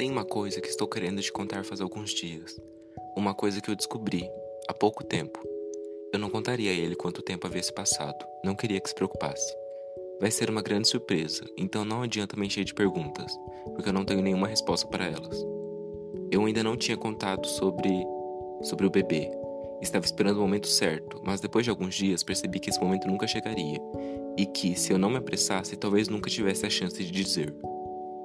Tem uma coisa que estou querendo te contar faz alguns dias. Uma coisa que eu descobri há pouco tempo. Eu não contaria a ele quanto tempo havia se passado. Não queria que se preocupasse. Vai ser uma grande surpresa, então não adianta me encher de perguntas, porque eu não tenho nenhuma resposta para elas. Eu ainda não tinha contado sobre sobre o bebê. Estava esperando o momento certo, mas depois de alguns dias percebi que esse momento nunca chegaria e que, se eu não me apressasse, talvez nunca tivesse a chance de dizer.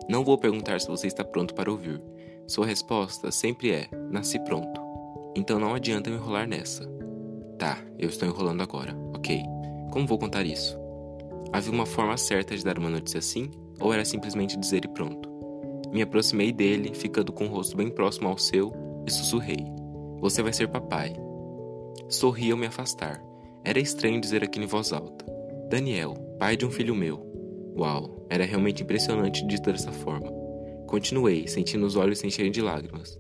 Não vou perguntar se você está pronto para ouvir. Sua resposta sempre é: nasci pronto. Então não adianta me enrolar nessa. Tá, eu estou enrolando agora, ok. Como vou contar isso? Havia uma forma certa de dar uma notícia assim, ou era simplesmente dizer e pronto? Me aproximei dele, ficando com o rosto bem próximo ao seu, e sussurrei: Você vai ser papai. Sorri ao me afastar. Era estranho dizer aquilo em voz alta. Daniel, pai de um filho meu. Uau, era realmente impressionante dito dessa forma. Continuei, sentindo os olhos se encherem de lágrimas.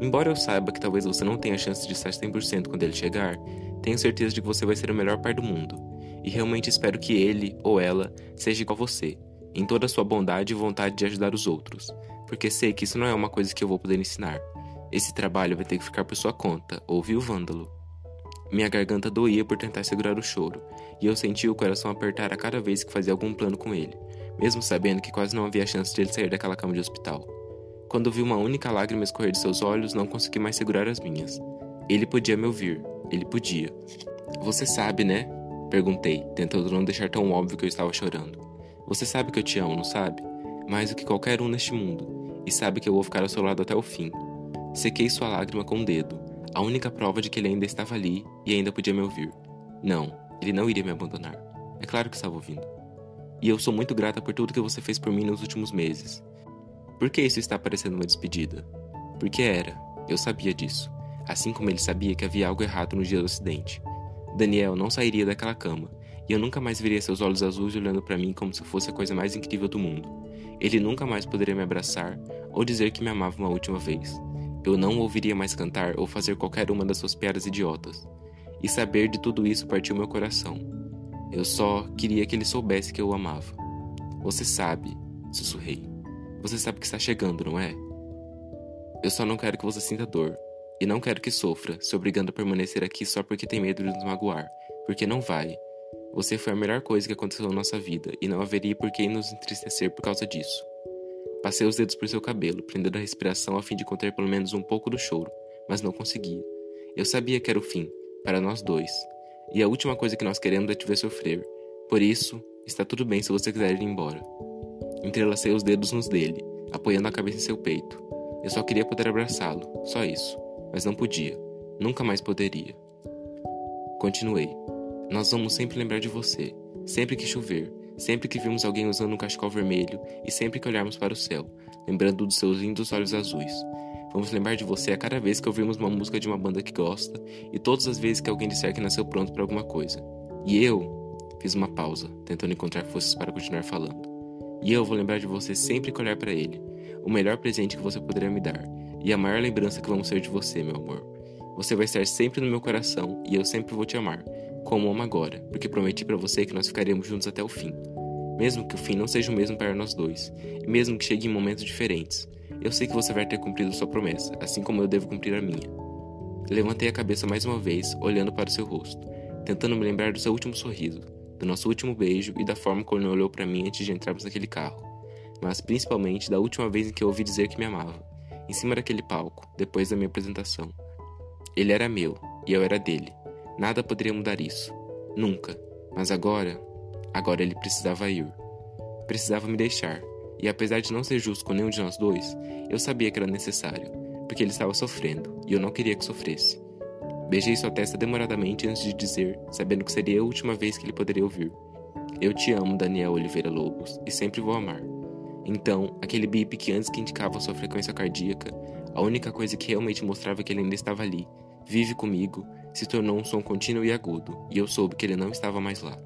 Embora eu saiba que talvez você não tenha chance de estar 100% quando ele chegar, tenho certeza de que você vai ser o melhor pai do mundo. E realmente espero que ele ou ela seja igual a você, em toda a sua bondade e vontade de ajudar os outros, porque sei que isso não é uma coisa que eu vou poder ensinar. Esse trabalho vai ter que ficar por sua conta, ouviu Vândalo? Minha garganta doía por tentar segurar o choro, e eu senti o coração apertar a cada vez que fazia algum plano com ele, mesmo sabendo que quase não havia chance de ele sair daquela cama de hospital. Quando vi uma única lágrima escorrer de seus olhos, não consegui mais segurar as minhas. Ele podia me ouvir, ele podia. Você sabe, né? Perguntei, tentando não deixar tão óbvio que eu estava chorando. Você sabe que eu te amo, não sabe? Mais do que qualquer um neste mundo, e sabe que eu vou ficar ao seu lado até o fim. Sequei sua lágrima com o um dedo, a única prova de que ele ainda estava ali e ainda podia me ouvir. Não, ele não iria me abandonar. É claro que estava ouvindo. E eu sou muito grata por tudo que você fez por mim nos últimos meses. Por que isso está parecendo uma despedida? Porque era. Eu sabia disso. Assim como ele sabia que havia algo errado no dia do acidente. Daniel não sairia daquela cama, e eu nunca mais veria seus olhos azuis olhando para mim como se fosse a coisa mais incrível do mundo. Ele nunca mais poderia me abraçar ou dizer que me amava uma última vez. Eu não ouviria mais cantar ou fazer qualquer uma das suas piadas idiotas. E saber de tudo isso partiu meu coração. Eu só queria que ele soubesse que eu o amava. Você sabe, sussurrei. Você sabe que está chegando, não é? Eu só não quero que você sinta dor. E não quero que sofra, se obrigando a permanecer aqui só porque tem medo de nos magoar. Porque não vai. Você foi a melhor coisa que aconteceu na nossa vida e não haveria por que nos entristecer por causa disso. Passei os dedos por seu cabelo, prendendo a respiração a fim de conter pelo menos um pouco do choro, mas não conseguia. Eu sabia que era o fim, para nós dois, e a última coisa que nós queremos é te ver sofrer. Por isso, está tudo bem se você quiser ir embora. Entrelacei os dedos nos dele, apoiando a cabeça em seu peito. Eu só queria poder abraçá-lo, só isso, mas não podia. Nunca mais poderia. Continuei. Nós vamos sempre lembrar de você, sempre que chover, sempre que vimos alguém usando um cachecol vermelho e sempre que olharmos para o céu, lembrando dos seus lindos olhos azuis. Vamos lembrar de você a cada vez que ouvirmos uma música de uma banda que gosta e todas as vezes que alguém disser que nasceu pronto para alguma coisa. E eu fiz uma pausa, tentando encontrar forças para continuar falando. E eu vou lembrar de você sempre que olhar para ele, o melhor presente que você poderia me dar e a maior lembrança que vamos ter de você, meu amor. Você vai estar sempre no meu coração e eu sempre vou te amar, como amo agora, porque prometi para você que nós ficaremos juntos até o fim. Mesmo que o fim não seja o mesmo para nós dois, e mesmo que chegue em momentos diferentes, eu sei que você vai ter cumprido sua promessa, assim como eu devo cumprir a minha. Levantei a cabeça mais uma vez, olhando para o seu rosto, tentando me lembrar do seu último sorriso, do nosso último beijo e da forma como ele olhou para mim antes de entrarmos naquele carro, mas principalmente da última vez em que eu ouvi dizer que me amava, em cima daquele palco, depois da minha apresentação. Ele era meu e eu era dele. Nada poderia mudar isso. Nunca. Mas agora, Agora ele precisava ir. Precisava me deixar. E apesar de não ser justo com nenhum de nós dois, eu sabia que era necessário, porque ele estava sofrendo e eu não queria que sofresse. Beijei sua testa demoradamente antes de dizer, sabendo que seria a última vez que ele poderia ouvir. Eu te amo, Daniel Oliveira Lobos, e sempre vou amar. Então, aquele bip que antes que indicava sua frequência cardíaca, a única coisa que realmente mostrava que ele ainda estava ali, vive comigo, se tornou um som contínuo e agudo, e eu soube que ele não estava mais lá.